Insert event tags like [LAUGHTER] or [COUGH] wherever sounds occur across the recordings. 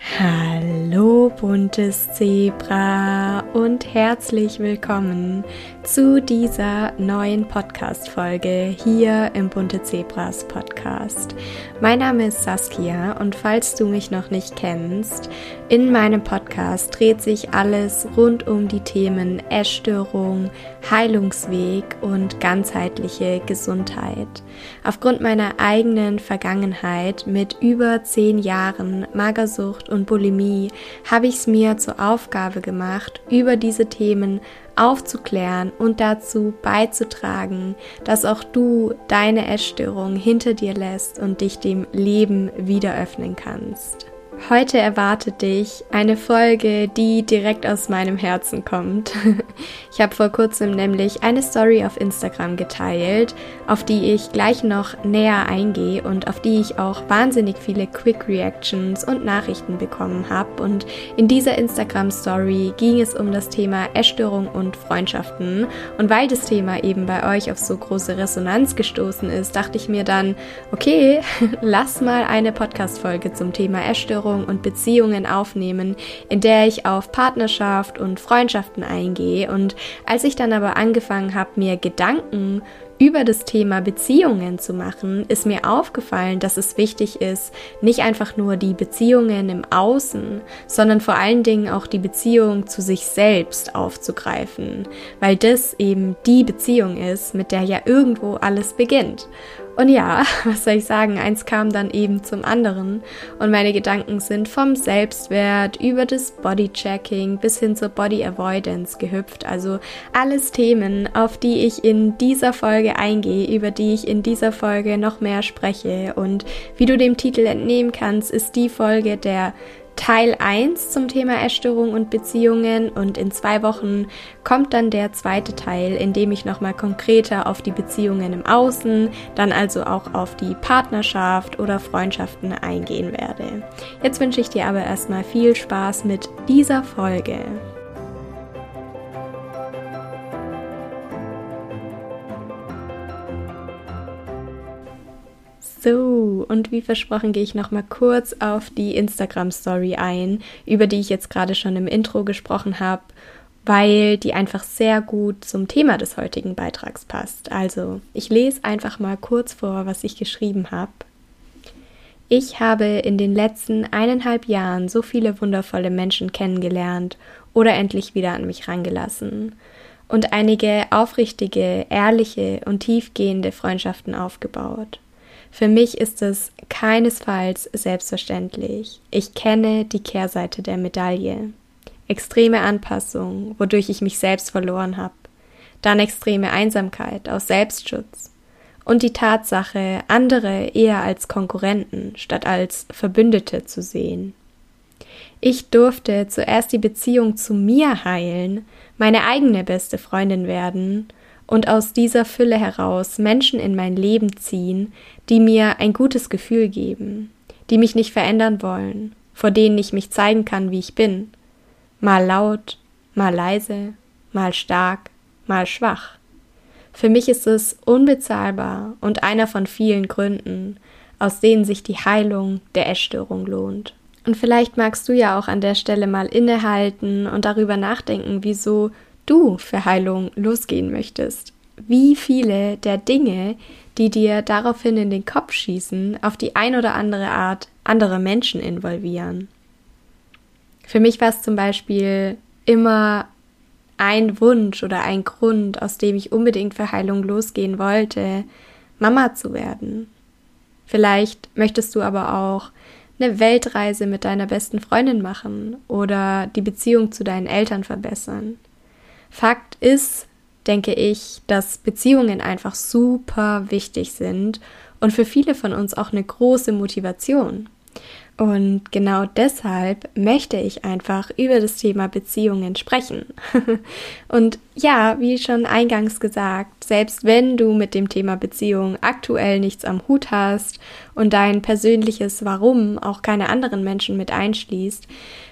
Hallo buntes Zebra und herzlich willkommen zu dieser neuen Podcast-Folge hier im Bunte Zebras Podcast. Mein Name ist Saskia und falls du mich noch nicht kennst, in meinem Podcast dreht sich alles rund um die Themen Essstörung, Heilungsweg und ganzheitliche Gesundheit. Aufgrund meiner eigenen Vergangenheit mit über zehn Jahren Magersucht und Bulimie habe ich es mir zur Aufgabe gemacht, über diese Themen aufzuklären und dazu beizutragen, dass auch du deine Essstörung hinter dir lässt und dich dem Leben wieder öffnen kannst. Heute erwartet dich eine Folge, die direkt aus meinem Herzen kommt. [LAUGHS] Ich habe vor kurzem nämlich eine Story auf Instagram geteilt, auf die ich gleich noch näher eingehe und auf die ich auch wahnsinnig viele Quick Reactions und Nachrichten bekommen habe. Und in dieser Instagram Story ging es um das Thema Essstörung und Freundschaften. Und weil das Thema eben bei euch auf so große Resonanz gestoßen ist, dachte ich mir dann, okay, [LAUGHS] lass mal eine Podcast-Folge zum Thema Essstörung Ernährung und Beziehungen aufnehmen, in der ich auf Partnerschaft und Freundschaften eingehe. Und als ich dann aber angefangen habe, mir Gedanken über das Thema Beziehungen zu machen, ist mir aufgefallen, dass es wichtig ist, nicht einfach nur die Beziehungen im Außen, sondern vor allen Dingen auch die Beziehung zu sich selbst aufzugreifen, weil das eben die Beziehung ist, mit der ja irgendwo alles beginnt. Und ja, [LAUGHS] was soll ich sagen, eins kam dann eben zum anderen und meine Gedanken sind vom Selbstwert über das Bodychecking bis hin zur Body Avoidance gehüpft. Also alles Themen, auf die ich in dieser Folge eingehe, über die ich in dieser Folge noch mehr spreche. Und wie du dem Titel entnehmen kannst, ist die Folge der Teil 1 zum Thema Essstörung und Beziehungen und in zwei Wochen kommt dann der zweite Teil, in dem ich nochmal konkreter auf die Beziehungen im Außen, dann also auch auf die Partnerschaft oder Freundschaften eingehen werde. Jetzt wünsche ich dir aber erstmal viel Spaß mit dieser Folge. So, und wie versprochen gehe ich noch mal kurz auf die Instagram Story ein, über die ich jetzt gerade schon im Intro gesprochen habe, weil die einfach sehr gut zum Thema des heutigen Beitrags passt. Also, ich lese einfach mal kurz vor, was ich geschrieben habe. Ich habe in den letzten eineinhalb Jahren so viele wundervolle Menschen kennengelernt oder endlich wieder an mich rangelassen und einige aufrichtige, ehrliche und tiefgehende Freundschaften aufgebaut. Für mich ist es keinesfalls selbstverständlich. Ich kenne die Kehrseite der Medaille. Extreme Anpassung, wodurch ich mich selbst verloren habe. Dann extreme Einsamkeit aus Selbstschutz. Und die Tatsache, andere eher als Konkurrenten statt als Verbündete zu sehen. Ich durfte zuerst die Beziehung zu mir heilen, meine eigene beste Freundin werden und aus dieser Fülle heraus Menschen in mein Leben ziehen, die mir ein gutes Gefühl geben, die mich nicht verändern wollen, vor denen ich mich zeigen kann, wie ich bin, mal laut, mal leise, mal stark, mal schwach. Für mich ist es unbezahlbar und einer von vielen Gründen, aus denen sich die Heilung der Essstörung lohnt. Und vielleicht magst du ja auch an der Stelle mal innehalten und darüber nachdenken, wieso du für Heilung losgehen möchtest. Wie viele der Dinge, die dir daraufhin in den Kopf schießen, auf die ein oder andere Art andere Menschen involvieren. Für mich war es zum Beispiel immer ein Wunsch oder ein Grund, aus dem ich unbedingt für Heilung losgehen wollte, Mama zu werden. Vielleicht möchtest du aber auch eine Weltreise mit deiner besten Freundin machen oder die Beziehung zu deinen Eltern verbessern. Fakt ist, denke ich, dass Beziehungen einfach super wichtig sind und für viele von uns auch eine große Motivation. Und genau deshalb möchte ich einfach über das Thema Beziehungen sprechen. [LAUGHS] und ja, wie schon eingangs gesagt, selbst wenn du mit dem Thema Beziehung aktuell nichts am Hut hast und dein persönliches Warum auch keine anderen Menschen mit einschließt,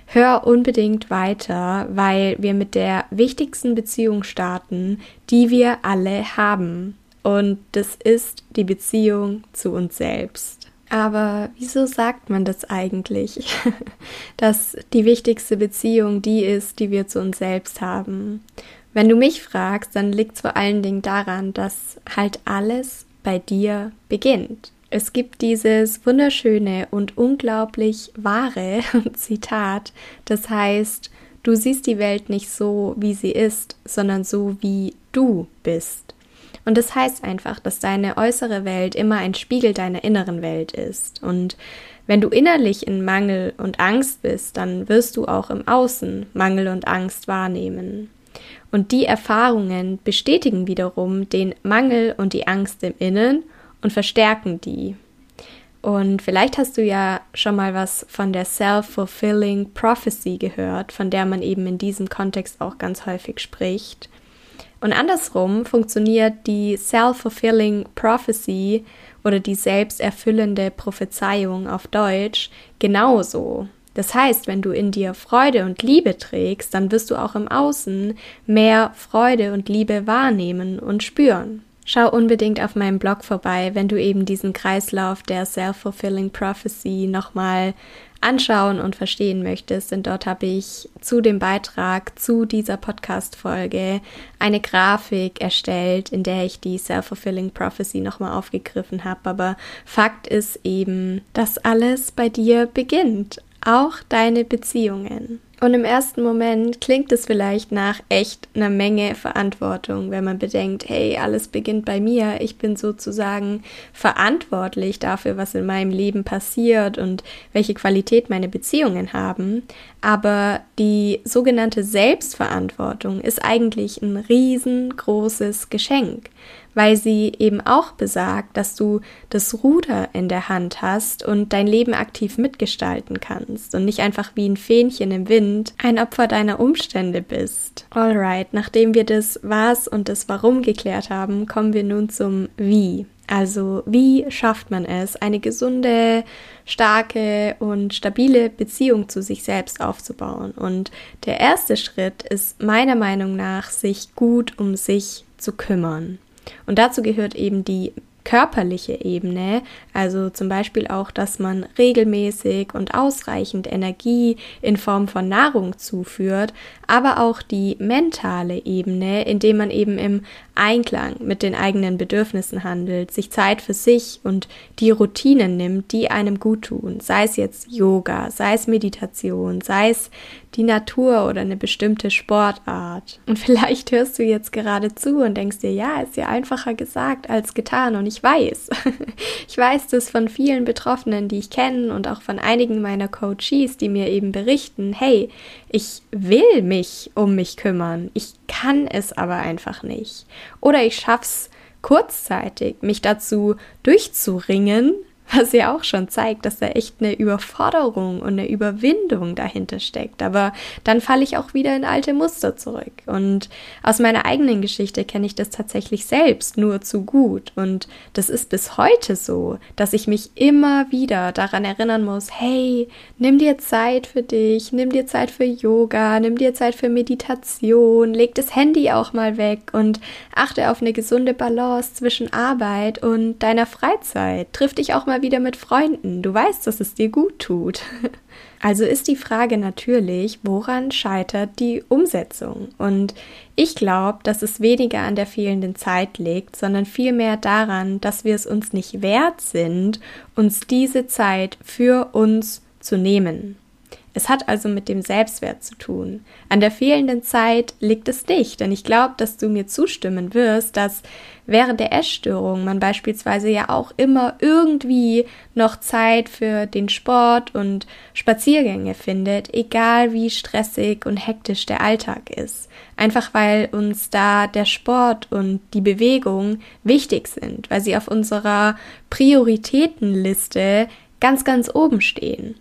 hör unbedingt weiter, weil wir mit der wichtigsten Beziehung starten, die wir alle haben. Und das ist die Beziehung zu uns selbst. Aber wieso sagt man das eigentlich? [LAUGHS] Dass die wichtigste Beziehung die ist, die wir zu uns selbst haben. Wenn du mich fragst, dann liegt es vor allen Dingen daran, dass halt alles bei dir beginnt. Es gibt dieses wunderschöne und unglaublich wahre [LAUGHS] Zitat, das heißt, du siehst die Welt nicht so, wie sie ist, sondern so, wie du bist. Und das heißt einfach, dass deine äußere Welt immer ein Spiegel deiner inneren Welt ist. Und wenn du innerlich in Mangel und Angst bist, dann wirst du auch im Außen Mangel und Angst wahrnehmen. Und die Erfahrungen bestätigen wiederum den Mangel und die Angst im Innen und verstärken die. Und vielleicht hast du ja schon mal was von der Self-Fulfilling Prophecy gehört, von der man eben in diesem Kontext auch ganz häufig spricht. Und andersrum funktioniert die Self-Fulfilling Prophecy oder die selbsterfüllende Prophezeiung auf Deutsch genauso. Das heißt, wenn du in dir Freude und Liebe trägst, dann wirst du auch im Außen mehr Freude und Liebe wahrnehmen und spüren. Schau unbedingt auf meinem Blog vorbei, wenn du eben diesen Kreislauf der Self-Fulfilling Prophecy nochmal anschauen und verstehen möchtest, denn dort habe ich zu dem Beitrag zu dieser Podcast-Folge eine Grafik erstellt, in der ich die Self-Fulfilling Prophecy nochmal aufgegriffen habe. Aber Fakt ist eben, dass alles bei dir beginnt, auch deine Beziehungen. Und im ersten Moment klingt es vielleicht nach echt einer Menge Verantwortung, wenn man bedenkt, hey, alles beginnt bei mir. Ich bin sozusagen verantwortlich dafür, was in meinem Leben passiert und welche Qualität meine Beziehungen haben. Aber die sogenannte Selbstverantwortung ist eigentlich ein riesengroßes Geschenk, weil sie eben auch besagt, dass du das Ruder in der Hand hast und dein Leben aktiv mitgestalten kannst und nicht einfach wie ein Fähnchen im Wind ein Opfer deiner Umstände bist. Alright, nachdem wir das Was und das Warum geklärt haben, kommen wir nun zum Wie. Also wie schafft man es, eine gesunde, starke und stabile Beziehung zu sich selbst aufzubauen? Und der erste Schritt ist meiner Meinung nach, sich gut um sich zu kümmern. Und dazu gehört eben die körperliche Ebene, also zum Beispiel auch, dass man regelmäßig und ausreichend Energie in Form von Nahrung zuführt, aber auch die mentale Ebene, indem man eben im Einklang mit den eigenen Bedürfnissen handelt, sich Zeit für sich und die Routinen nimmt, die einem gut tun, sei es jetzt Yoga, sei es Meditation, sei es die Natur oder eine bestimmte Sportart. Und [LAUGHS] vielleicht hörst du jetzt gerade zu und denkst dir, ja, ist ja einfacher gesagt als getan. Und ich weiß, [LAUGHS] ich weiß das von vielen Betroffenen, die ich kenne und auch von einigen meiner Coaches, die mir eben berichten, hey, ich will mich um mich kümmern, ich kann es aber einfach nicht. Oder ich schaff's kurzzeitig, mich dazu durchzuringen, was ja auch schon zeigt, dass da echt eine Überforderung und eine Überwindung dahinter steckt. Aber dann falle ich auch wieder in alte Muster zurück. Und aus meiner eigenen Geschichte kenne ich das tatsächlich selbst nur zu gut. Und das ist bis heute so, dass ich mich immer wieder daran erinnern muss, hey, nimm dir Zeit für dich, nimm dir Zeit für Yoga, nimm dir Zeit für Meditation, leg das Handy auch mal weg und achte auf eine gesunde Balance zwischen Arbeit und deiner Freizeit. Triff dich auch mal mal wieder mit Freunden. Du weißt, dass es dir gut tut. [LAUGHS] Also ist die Frage natürlich, woran scheitert die Umsetzung? Und ich glaube, dass es weniger an der fehlenden Zeit liegt, sondern vielmehr daran, dass wir es uns nicht wert sind, uns diese Zeit für uns zu nehmen. Es hat also mit dem Selbstwert zu tun. An der fehlenden Zeit liegt es nicht, denn ich glaube, dass du mir zustimmen wirst, dass während der Essstörung man beispielsweise ja auch immer irgendwie noch Zeit für den Sport und Spaziergänge findet, egal wie stressig und hektisch der Alltag ist. Einfach weil uns da der Sport und die Bewegung wichtig sind, weil sie auf unserer Prioritätenliste ganz, ganz oben stehen.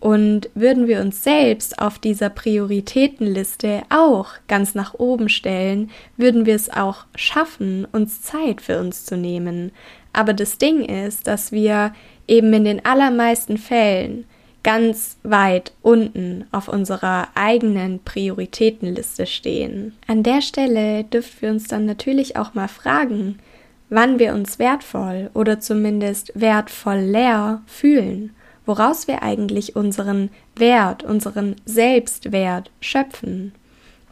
Und würden wir uns selbst auf dieser Prioritätenliste auch ganz nach oben stellen, würden wir es auch schaffen, uns Zeit für uns zu nehmen. Aber das Ding ist, dass wir eben in den allermeisten Fällen ganz weit unten auf unserer eigenen Prioritätenliste stehen. An der Stelle dürfen wir uns dann natürlich auch mal fragen, wann wir uns wertvoll oder zumindest wertvoll leer fühlen, woraus wir eigentlich unseren Wert, unseren Selbstwert schöpfen.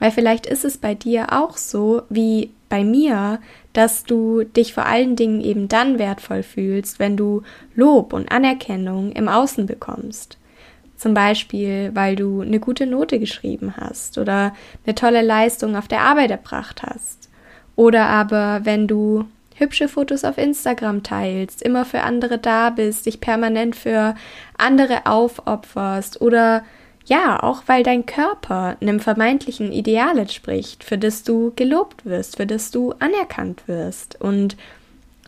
Weil vielleicht ist es bei dir auch so wie bei mir, dass du dich vor allen Dingen eben dann wertvoll fühlst, wenn du Lob und Anerkennung im Außen bekommst. Zum Beispiel, weil du eine gute Note geschrieben hast oder eine tolle Leistung auf der Arbeit erbracht hast. Oder aber, wenn du hübsche Fotos auf Instagram teilst, immer für andere da bist, dich permanent für andere aufopferst oder ja, auch weil dein Körper einem vermeintlichen Ideal entspricht, für das du gelobt wirst, für das du anerkannt wirst. Und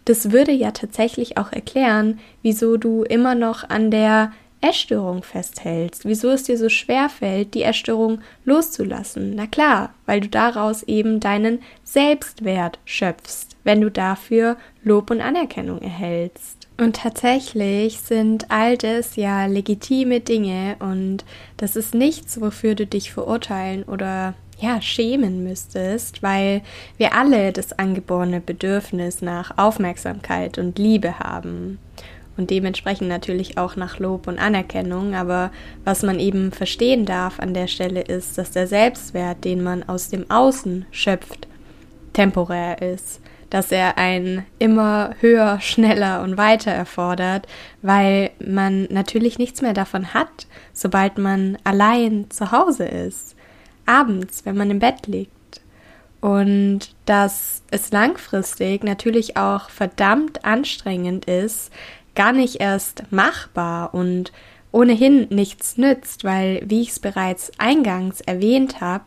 das würde ja tatsächlich auch erklären, wieso du immer noch an der Essstörung festhältst, wieso es dir so schwer fällt, die Essstörung loszulassen. Na klar, weil du daraus eben deinen Selbstwert schöpfst, wenn du dafür Lob und Anerkennung erhältst. Und tatsächlich sind all das ja legitime Dinge und das ist nichts, wofür du dich verurteilen oder ja, schämen müsstest, weil wir alle das angeborene Bedürfnis nach Aufmerksamkeit und Liebe haben und dementsprechend natürlich auch nach Lob und Anerkennung. Aber was man eben verstehen darf an der Stelle ist, dass der Selbstwert, den man aus dem Außen schöpft, temporär ist. Dass er ein immer höher, schneller und weiter erfordert, weil man natürlich nichts mehr davon hat, sobald man allein zu Hause ist. Abends, wenn man im Bett liegt. Und dass es langfristig natürlich auch verdammt anstrengend ist, gar nicht erst machbar und ohnehin nichts nützt, weil, wie ich es bereits eingangs erwähnt habe,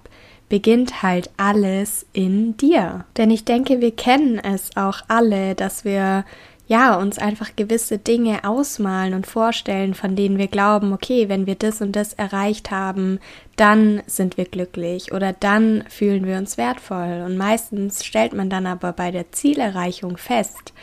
beginnt halt alles in dir. Denn ich denke, wir kennen es auch alle, dass wir ja, uns einfach gewisse Dinge ausmalen und vorstellen, von denen wir glauben, okay, wenn wir das und das erreicht haben, dann sind wir glücklich oder dann fühlen wir uns wertvoll. Und meistens stellt man dann aber bei der Zielerreichung fest,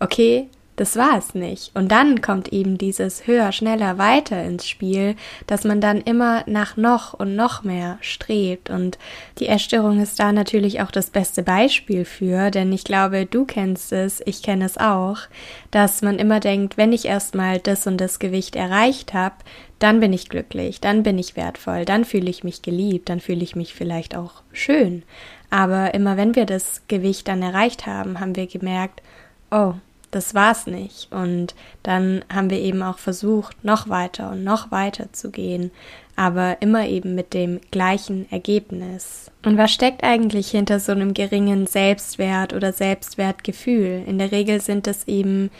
okay, das war es nicht. Und dann kommt eben dieses höher, schneller, weiter ins Spiel, dass man dann immer nach noch und noch mehr strebt. Und die Essstörung ist da natürlich auch das beste Beispiel für, denn ich glaube, du kennst es, ich kenne es auch, dass man immer denkt, wenn ich erstmal das und das Gewicht erreicht habe, dann bin ich glücklich, dann bin ich wertvoll, dann fühle ich mich geliebt, dann fühle ich mich vielleicht auch schön. Aber immer wenn wir das Gewicht dann erreicht haben, haben wir gemerkt, oh, das war's nicht. Und dann haben wir eben auch versucht, noch weiter und noch weiter zu gehen, aber immer eben mit dem gleichen Ergebnis. Und was steckt eigentlich hinter so einem geringen Selbstwert oder Selbstwertgefühl? In der Regel sind es eben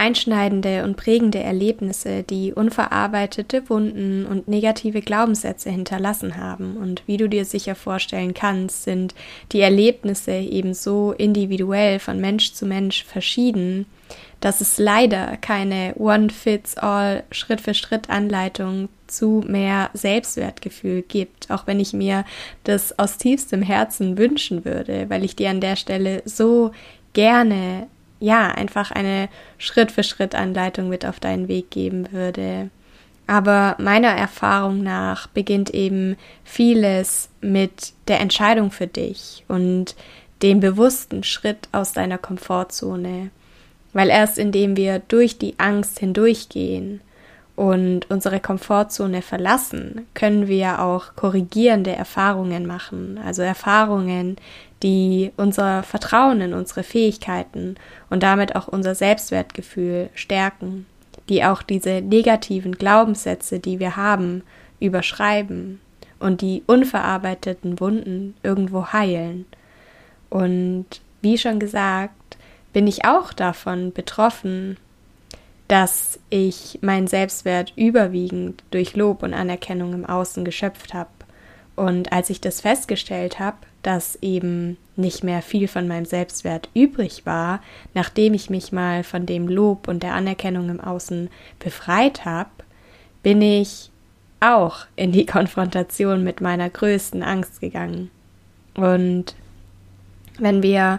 einschneidende und prägende Erlebnisse, die unverarbeitete Wunden und negative Glaubenssätze hinterlassen haben. Und wie du dir sicher vorstellen kannst, sind die Erlebnisse eben so individuell von Mensch zu Mensch verschieden, dass es leider keine One-Fits-All Schritt-für-Schritt-Anleitung zu mehr Selbstwertgefühl gibt, auch wenn ich mir das aus tiefstem Herzen wünschen würde, weil ich dir an der Stelle so gerne ja, einfach eine Schritt-für-Schritt-Anleitung mit auf deinen Weg geben würde. Aber meiner Erfahrung nach beginnt eben vieles mit der Entscheidung für dich und dem bewussten Schritt aus deiner Komfortzone. Weil erst indem wir durch die Angst hindurchgehen und unsere Komfortzone verlassen, können wir auch korrigierende Erfahrungen machen, also Erfahrungen, die unser Vertrauen in unsere Fähigkeiten und damit auch unser Selbstwertgefühl stärken, die auch diese negativen Glaubenssätze, die wir haben, überschreiben und die unverarbeiteten Wunden irgendwo heilen. Und wie schon gesagt, bin ich auch davon betroffen, dass ich meinen Selbstwert überwiegend durch Lob und Anerkennung im Außen geschöpft habe. Und als ich das festgestellt habe, dass eben nicht mehr viel von meinem Selbstwert übrig war, nachdem ich mich mal von dem Lob und der Anerkennung im Außen befreit habe, bin ich auch in die [LAUGHS] Konfrontation mit meiner größten Angst gegangen. Und wenn wir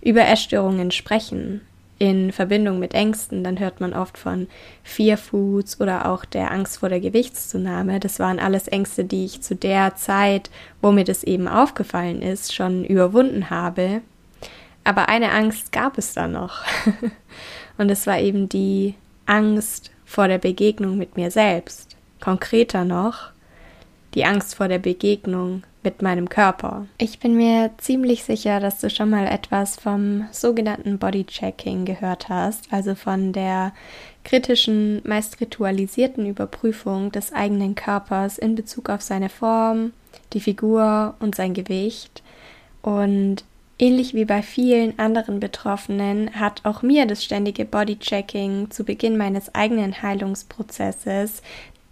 über Essstörungen sprechen, in Verbindung mit Ängsten, dann hört man oft von Fear Foods oder auch der Angst vor der Gewichtszunahme. Das waren alles Ängste, die ich zu der Zeit, wo mir das eben aufgefallen ist, schon überwunden habe. Aber eine Angst gab es da noch. [LAUGHS] und es war eben die Angst vor der Begegnung mit mir selbst. Konkreter noch, die Angst vor der Begegnung mit meinem Körper. Ich bin mir ziemlich sicher, dass du schon mal etwas vom sogenannten Bodychecking gehört hast, also von der kritischen, meist ritualisierten Überprüfung des eigenen Körpers in Bezug auf seine Form, die Figur und sein Gewicht. Und ähnlich wie bei vielen anderen Betroffenen hat auch mir das ständige Bodychecking zu Beginn meines eigenen Heilungsprozesses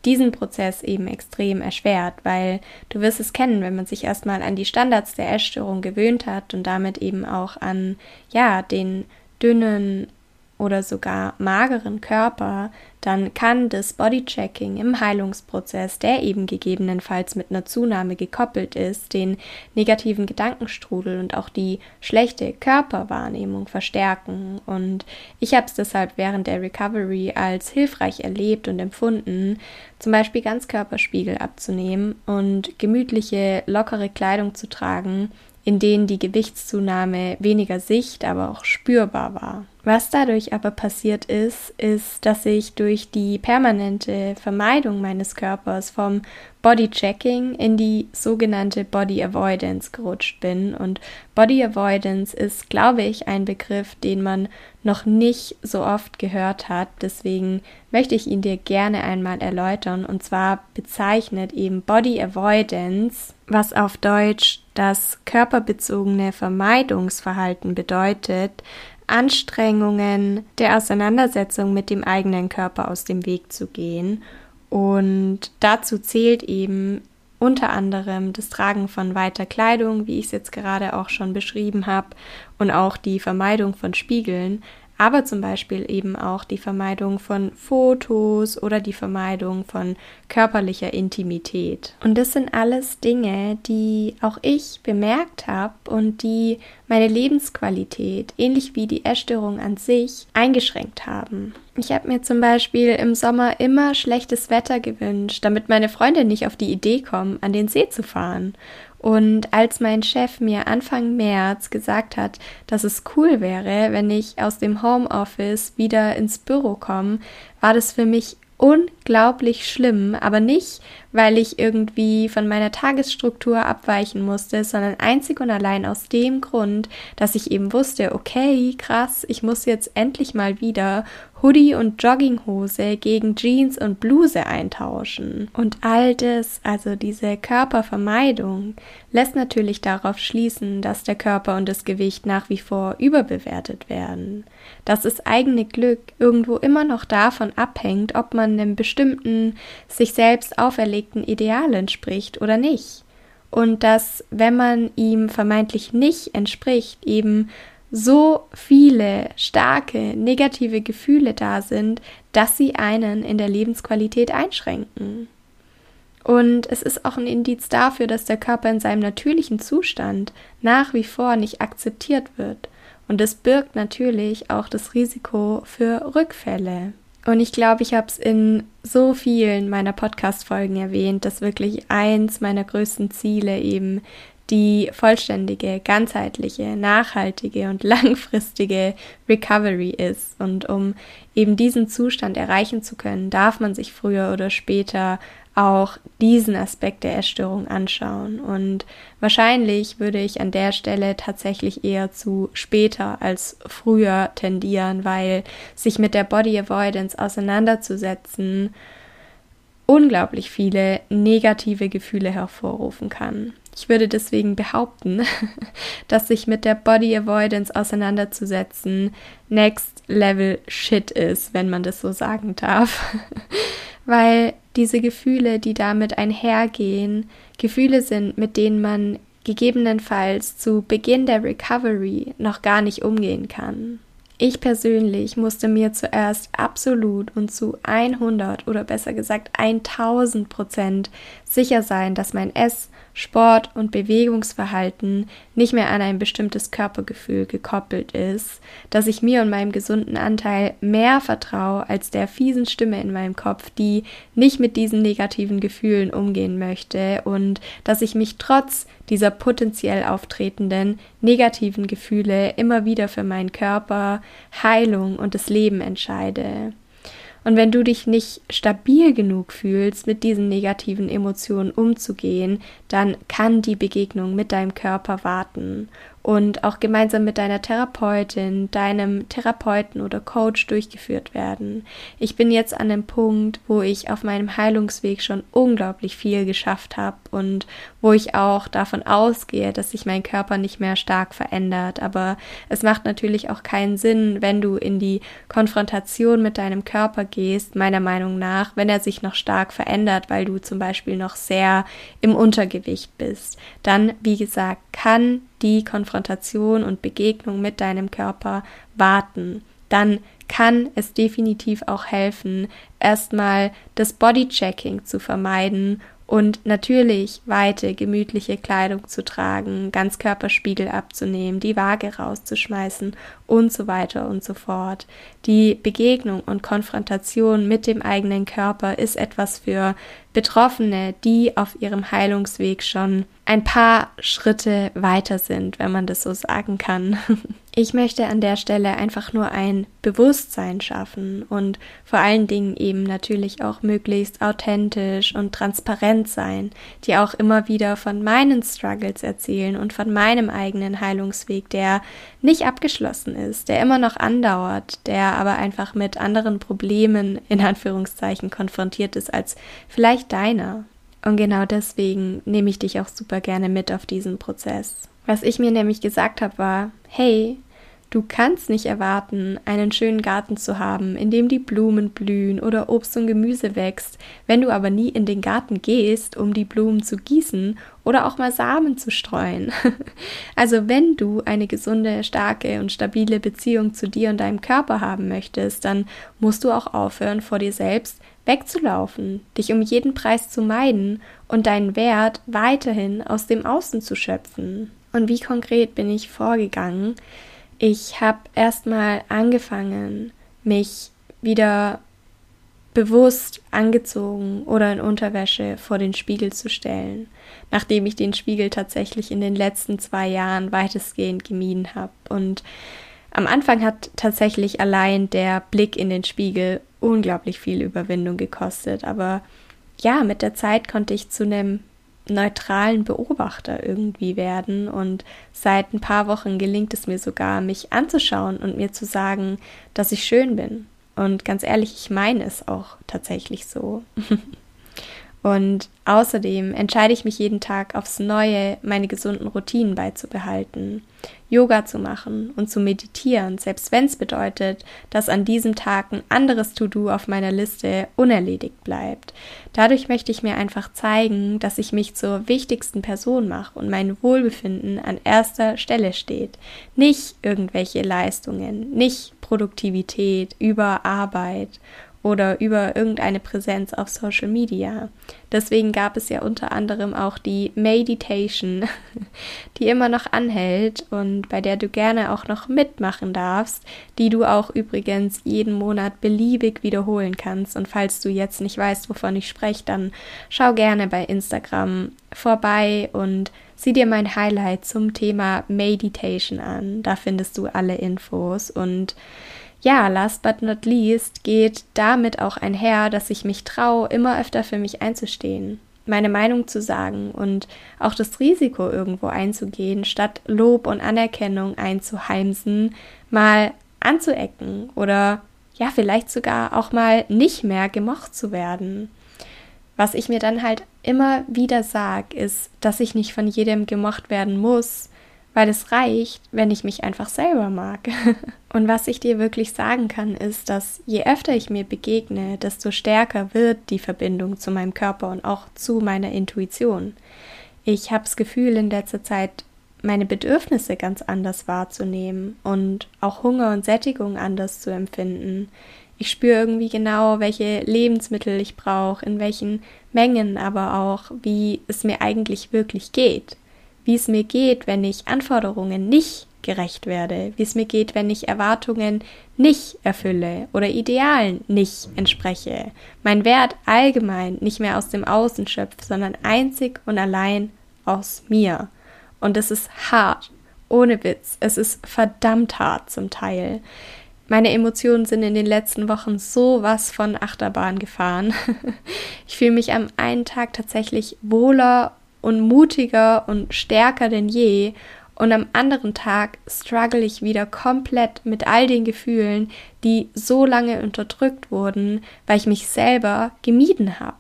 diesen Prozess eben extrem erschwert, weil du wirst es kennen, wenn man sich erstmal an die Standards der Essstörung gewöhnt hat und damit eben auch an ja, den dünnen oder sogar mageren Körper, dann kann das Bodychecking im Heilungsprozess, der eben gegebenenfalls mit einer Zunahme gekoppelt ist, den negativen Gedankenstrudel und auch die schlechte Körperwahrnehmung verstärken. Und ich habe es deshalb während der Recovery als hilfreich erlebt und empfunden, zum Beispiel Ganzkörperspiegel abzunehmen und gemütliche, lockere Kleidung zu tragen, in denen die Gewichtszunahme weniger sicht, aber auch spürbar war. Was dadurch aber passiert ist, ist, dass ich durch die permanente Vermeidung meines Körpers vom Body Checking in die sogenannte Body Avoidance gerutscht bin. Und Body Avoidance ist, glaube ich, ein Begriff, den man noch nicht so oft gehört hat. Deswegen möchte ich ihn dir gerne einmal erläutern. Und zwar bezeichnet eben Body Avoidance, was auf Deutsch das körperbezogene Vermeidungsverhalten bedeutet, Anstrengungen der Auseinandersetzung mit dem eigenen Körper aus dem Weg zu gehen. Und dazu zählt eben unter anderem das Tragen von weiter Kleidung, wie ich es jetzt gerade auch schon beschrieben habe, und auch die Vermeidung von Spiegeln, aber zum Beispiel eben auch die Vermeidung von Fotos oder die Vermeidung von körperlicher Intimität. Und das sind alles Dinge, die auch ich bemerkt habe und die meine Lebensqualität, ähnlich wie die Essstörung an sich, eingeschränkt haben. Ich habe mir zum Beispiel im Sommer immer schlechtes Wetter gewünscht, damit meine Freunde nicht auf die Idee kommen, an den See zu fahren. Und als mein Chef mir Anfang März gesagt hat, dass es cool wäre, wenn ich aus dem Homeoffice wieder ins Büro komme, war das für mich unglaublich schlimm, aber nicht, weil ich irgendwie von meiner Tagesstruktur abweichen musste, sondern einzig und allein aus dem Grund, dass ich eben wusste, okay, krass, ich muss jetzt endlich mal wieder Hoodie und Jogginghose gegen Jeans und Bluse eintauschen. Und all das, also diese Körpervermeidung, lässt natürlich darauf schließen, dass der Körper und das Gewicht nach wie vor überbewertet werden. Dass das eigene Glück irgendwo immer noch davon abhängt, ob man einem bestimmten, sich selbst auferlegten Ideal entspricht oder nicht. Und dass, wenn man ihm vermeintlich nicht entspricht, eben so viele starke negative Gefühle da sind, dass sie einen in der Lebensqualität einschränken. Und es ist auch ein Indiz dafür, dass der Körper in seinem natürlichen Zustand nach wie vor nicht akzeptiert wird. Und es birgt natürlich auch das Risiko für Rückfälle. Und ich glaube, ich habe es in so vielen meiner Podcast-Folgen erwähnt, dass wirklich eins meiner größten Ziele eben die vollständige, ganzheitliche, nachhaltige und [LAUGHS] langfristige Recovery ist. Und um eben diesen Zustand erreichen zu können, darf man sich früher oder später auch diesen Aspekt der Essstörung anschauen. Und wahrscheinlich würde ich an der Stelle tatsächlich eher zu später als früher tendieren, weil sich mit der Body Avoidance auseinanderzusetzen unglaublich viele negative Gefühle hervorrufen kann. Ich würde deswegen behaupten, [LAUGHS] dass sich mit der Body Avoidance auseinanderzusetzen Next Level Shit ist, wenn man das so sagen darf. [LAUGHS] Weil diese Gefühle, die damit einhergehen, Gefühle sind, mit denen man gegebenenfalls zu Beginn der Recovery noch gar nicht umgehen kann. Ich persönlich musste mir zuerst absolut und zu 100 oder besser gesagt 1000 Prozent sicher sein, dass mein Ess- Sport und Bewegungsverhalten nicht mehr an ein bestimmtes Körpergefühl gekoppelt ist, dass ich mir und meinem gesunden Anteil mehr vertraue als der fiesen Stimme in meinem Kopf, die nicht mit diesen negativen Gefühlen umgehen möchte und dass ich mich trotz dieser potenziell auftretenden negativen Gefühle immer wieder für meinen Körper, Heilung und das Leben entscheide. Und wenn du dich nicht stabil genug fühlst, mit diesen negativen Emotionen umzugehen, dann kann die Begegnung mit deinem Körper warten und auch gemeinsam mit deiner Therapeutin, deinem Therapeuten oder Coach durchgeführt werden. Ich bin jetzt an dem Punkt, wo ich auf meinem Heilungsweg schon unglaublich viel geschafft habe und wo ich auch davon ausgehe, dass sich mein Körper nicht mehr stark verändert. Aber es macht natürlich auch keinen Sinn, wenn du in die Konfrontation mit deinem Körper gehst, meiner Meinung nach, wenn er sich noch stark verändert, weil du zum Beispiel noch sehr im Untergewicht bist. Dann, wie gesagt, kann die Konfrontation und Begegnung mit deinem Körper warten, dann kann es definitiv auch helfen, erstmal das Bodychecking zu vermeiden und natürlich weite, gemütliche Kleidung zu tragen, Ganzkörperspiegel abzunehmen, die Waage rauszuschmeißen und so weiter und so fort. Die Begegnung und Konfrontation mit dem eigenen Körper ist etwas für Betroffene, die auf ihrem Heilungsweg schon ein paar Schritte weiter sind, wenn man das so sagen kann. [LAUGHS] Ich möchte an der Stelle einfach nur ein Bewusstsein schaffen und vor allen Dingen eben natürlich auch möglichst authentisch und transparent sein, die auch immer wieder von meinen Struggles erzählen und von meinem eigenen Heilungsweg, der nicht abgeschlossen ist, der immer noch andauert, der aber einfach mit anderen Problemen in Anführungszeichen konfrontiert ist als vielleicht deiner. Und genau deswegen nehme ich dich auch super gerne mit auf diesen Prozess. Was ich mir nämlich gesagt habe, war, hey, Du kannst nicht erwarten, einen schönen Garten zu haben, in dem die Blumen blühen oder Obst und Gemüse wächst, wenn du aber nie in den Garten gehst, um die Blumen zu gießen oder auch mal Samen zu streuen. [LAUGHS] also wenn du eine gesunde, starke und stabile Beziehung zu dir und deinem Körper haben möchtest, dann musst du auch aufhören, vor dir selbst wegzulaufen, dich um jeden Preis zu meiden und deinen Wert weiterhin aus dem Außen zu schöpfen. Und wie konkret bin ich vorgegangen? Ich habe erstmal angefangen, mich wieder bewusst angezogen oder in Unterwäsche vor den Spiegel zu stellen, nachdem ich den Spiegel tatsächlich in den letzten zwei Jahren weitestgehend gemieden habe. Und am Anfang hat tatsächlich allein der Blick in den Spiegel unglaublich viel Überwindung gekostet, aber ja, mit der Zeit konnte ich zu einem neutralen Beobachter irgendwie werden. Und seit ein paar Wochen gelingt es mir sogar, mich anzuschauen und mir zu sagen, dass ich schön bin. Und ganz ehrlich, ich meine es auch tatsächlich so. [LAUGHS] Und außerdem entscheide ich mich jeden Tag aufs Neue, meine gesunden Routinen beizubehalten, Yoga zu machen und zu meditieren, selbst wenn es bedeutet, dass an diesem Tag ein anderes To-Do auf meiner Liste unerledigt bleibt. Dadurch möchte ich mir einfach zeigen, dass ich mich zur wichtigsten Person mache und mein Wohlbefinden an erster Stelle steht. Nicht irgendwelche Leistungen, nicht Produktivität über Arbeit oder über irgendeine Präsenz auf Social Media. Deswegen gab es ja unter anderem auch die Meditation, [LAUGHS] die immer noch anhält und bei der du gerne auch noch mitmachen darfst, die du auch übrigens jeden Monat beliebig wiederholen kannst. Und falls du jetzt nicht weißt, wovon ich spreche, dann schau gerne bei Instagram vorbei und sieh dir mein Highlight zum Thema Meditation an. Da findest du alle Infos und ja, last but not least geht damit auch einher, dass ich mich traue, immer öfter für mich einzustehen, meine Meinung zu sagen und auch das Risiko irgendwo einzugehen, statt Lob und Anerkennung einzuheimsen, mal anzuecken oder ja, vielleicht sogar auch mal nicht mehr gemocht zu werden. Was ich mir dann halt immer wieder sage, ist, dass ich nicht von jedem gemocht werden muss, weil es reicht, wenn ich mich einfach selber mag. [LAUGHS] Und was ich dir wirklich sagen kann, ist, dass je öfter ich mir begegne, desto stärker wird die Verbindung zu meinem Körper und auch zu meiner Intuition. Ich habe das Gefühl, in letzter Zeit meine Bedürfnisse ganz anders wahrzunehmen und auch Hunger und Sättigung anders zu empfinden. Ich spüre irgendwie genau, welche Lebensmittel ich brauche, in welchen Mengen, aber auch, wie es mir eigentlich wirklich geht. Wie es mir geht, wenn ich Anforderungen nicht gerecht werde, wie es mir geht, wenn ich Erwartungen nicht erfülle oder Idealen nicht entspreche, mein Wert allgemein nicht mehr aus dem Außen schöpft, sondern einzig und allein aus mir. Und es ist hart, ohne Witz, es ist verdammt hart zum Teil. Meine Emotionen sind in den letzten Wochen so was von Achterbahn gefahren. [LAUGHS] Ich fühle mich am einen Tag tatsächlich wohler und mutiger und stärker denn je und am anderen Tag struggle ich wieder komplett mit all den Gefühlen, die so lange unterdrückt wurden, weil ich mich selber gemieden habe.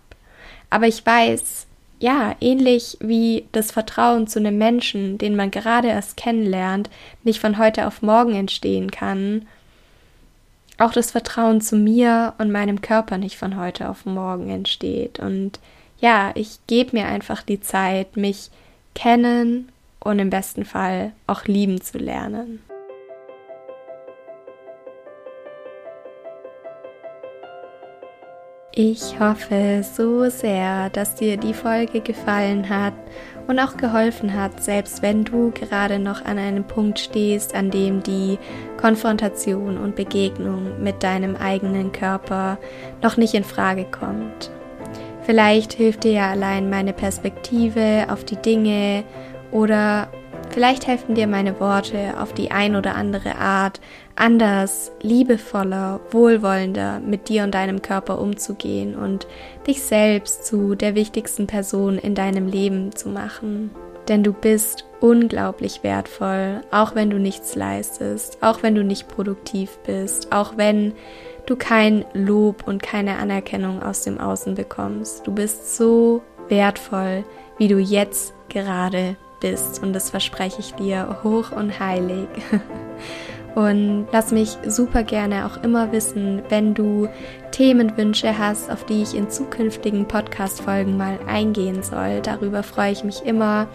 Aber ich weiß, ja, ähnlich wie das Vertrauen zu einem Menschen, den man gerade erst kennenlernt, nicht von heute auf morgen entstehen kann, auch das Vertrauen zu mir und meinem Körper nicht von heute auf morgen entsteht. Und ja, ich gebe mir einfach die Zeit, mich kennen und im besten Fall auch lieben zu lernen. Ich hoffe so sehr, dass dir die Folge gefallen hat und auch geholfen hat, selbst wenn du gerade noch an einem Punkt stehst, an dem die Konfrontation und Begegnung mit deinem eigenen Körper noch nicht in Frage kommt. Vielleicht hilft dir ja allein meine Perspektive auf die Dinge oder vielleicht helfen dir meine Worte auf die ein oder andere Art, anders, liebevoller, wohlwollender mit dir und deinem Körper umzugehen und dich selbst zu der wichtigsten Person in deinem Leben zu machen. Denn du bist unglaublich wertvoll, auch wenn du nichts leistest, auch wenn du nicht produktiv bist, auch wenn du kein Lob und keine Anerkennung aus dem Außen bekommst. Du bist so wertvoll, wie du jetzt gerade bist und das verspreche ich dir hoch und heilig. [LAUGHS] Und lass mich super gerne auch immer wissen, wenn du Themenwünsche hast, auf die ich in zukünftigen Podcast-Folgen mal eingehen soll. Darüber freue ich mich immer,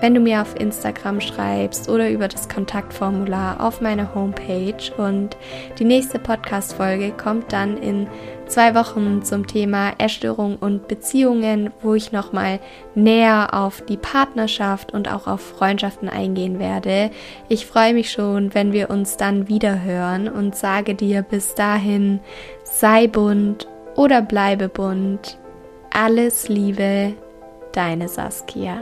wenn du mir auf Instagram schreibst oder über das Kontaktformular auf meiner Homepage. Und die nächste Podcast-Folge kommt dann in zwei Wochen zum Thema Erstörung und Beziehungen, wo ich nochmal näher auf die Partnerschaft und auch auf Freundschaften eingehen werde. Ich freue mich schon, wenn wir uns dann wieder hören und sage dir bis dahin, sei bunt oder bleibe bunt. Alles Liebe, deine Saskia.